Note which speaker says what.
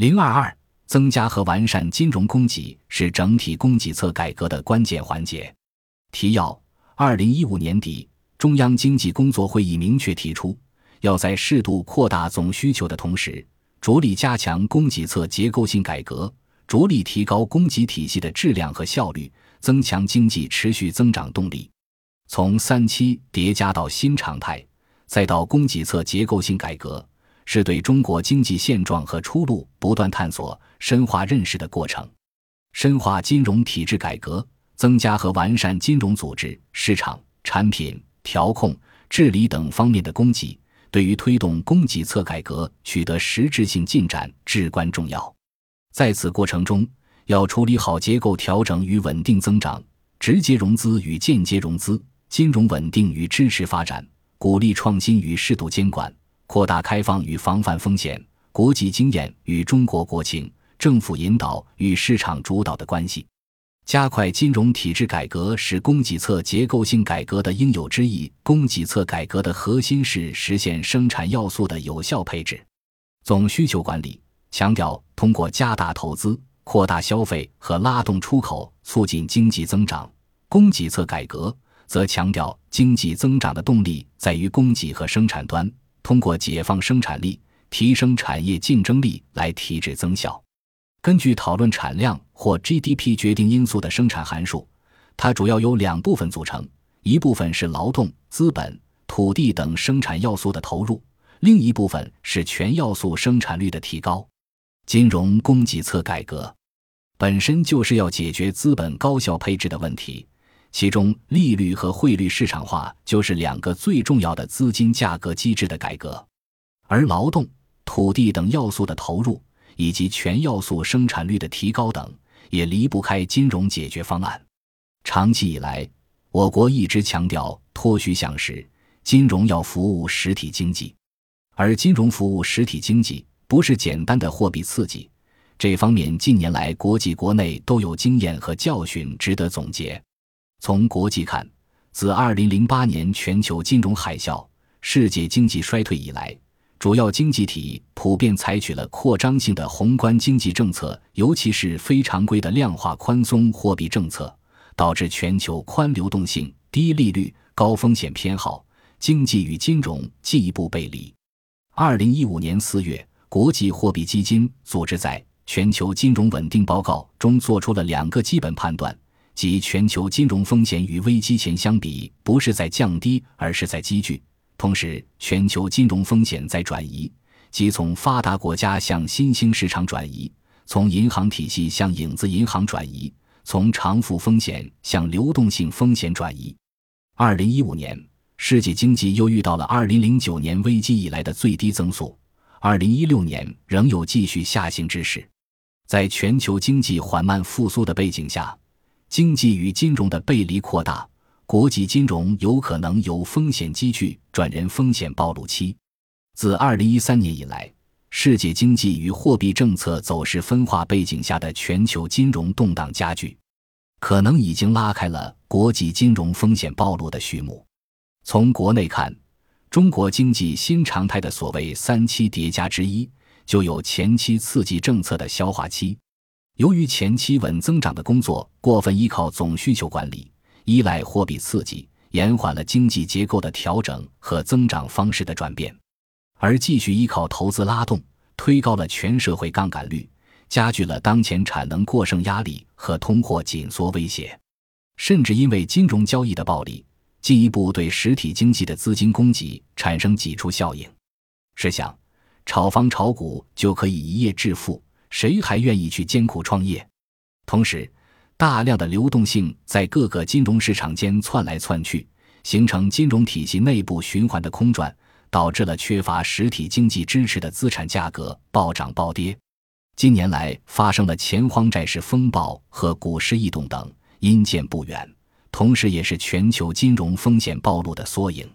Speaker 1: 零二二，增加和完善金融供给是整体供给侧改革的关键环节。提要：二零一五年底，中央经济工作会议明确提出，要在适度扩大总需求的同时，着力加强供给侧结构性改革，着力提高供给体系的质量和效率，增强经济持续增长动力。从三期叠加到新常态，再到供给侧结构性改革，是对中国经济现状和出路不断探索、深化认识的过程。深化金融体制改革，增加和完善金融组织、市场、产品、调控、治理等方面的供给，对于推动供给侧改革取得实质性进展至关重要。在此过程中，要处理好结构调整与稳定增长、直接融资与间接融资。金融稳定与支持发展，鼓励创新与适度监管，扩大开放与防范风险，国际经验与中国国情，政府引导与市场主导的关系，加快金融体制改革是供给侧结构性改革的应有之义。供给侧改革的核心是实现生产要素的有效配置。总需求管理强调通过加大投资、扩大消费和拉动出口，促进经济增长。供给侧改革。则强调经济增长的动力在于供给和生产端，通过解放生产力、提升产业竞争力来提质增效。根据讨论产量或 GDP 决定因素的生产函数，它主要由两部分组成：一部分是劳动、资本、土地等生产要素的投入，另一部分是全要素生产率的提高。金融供给侧改革本身就是要解决资本高效配置的问题。其中，利率和汇率市场化就是两个最重要的资金价格机制的改革，而劳动、土地等要素的投入，以及全要素生产率的提高等，也离不开金融解决方案。长期以来，我国一直强调脱虚向实，金融要服务实体经济，而金融服务实体经济不是简单的货币刺激。这方面近年来国际国内都有经验和教训值得总结。从国际看，自2008年全球金融海啸、世界经济衰退以来，主要经济体普遍采取了扩张性的宏观经济政策，尤其是非常规的量化宽松货币政策，导致全球宽流动性、低利率、高风险偏好，经济与金融进一步背离。2015年4月，国际货币基金组织在《全球金融稳定报告》中做出了两个基本判断。即全球金融风险与危机前相比，不是在降低，而是在积聚。同时，全球金融风险在转移，即从发达国家向新兴市场转移，从银行体系向影子银行转移，从偿付风险向流动性风险转移。二零一五年，世界经济又遇到了二零零九年危机以来的最低增速，二零一六年仍有继续下行之势。在全球经济缓慢复苏的背景下。经济与金融的背离扩大，国际金融有可能由风险积聚转人风险暴露期。自二零一三年以来，世界经济与货币政策走势分化背景下的全球金融动荡加剧，可能已经拉开了国际金融风险暴露的序幕。从国内看，中国经济新常态的所谓三期叠加之一，就有前期刺激政策的消化期。由于前期稳增长的工作过分依靠总需求管理，依赖货币刺激，延缓了经济结构的调整和增长方式的转变；而继续依靠投资拉动，推高了全社会杠杆率，加剧了当前产能过剩压力和通货紧缩威胁，甚至因为金融交易的暴利，进一步对实体经济的资金供给产生挤出效应。试想，炒房炒股就可以一夜致富。谁还愿意去艰苦创业？同时，大量的流动性在各个金融市场间窜来窜去，形成金融体系内部循环的空转，导致了缺乏实体经济支持的资产价格暴涨暴跌。近年来发生了钱荒债市风暴和股市异动等，阴见不远，同时也是全球金融风险暴露的缩影。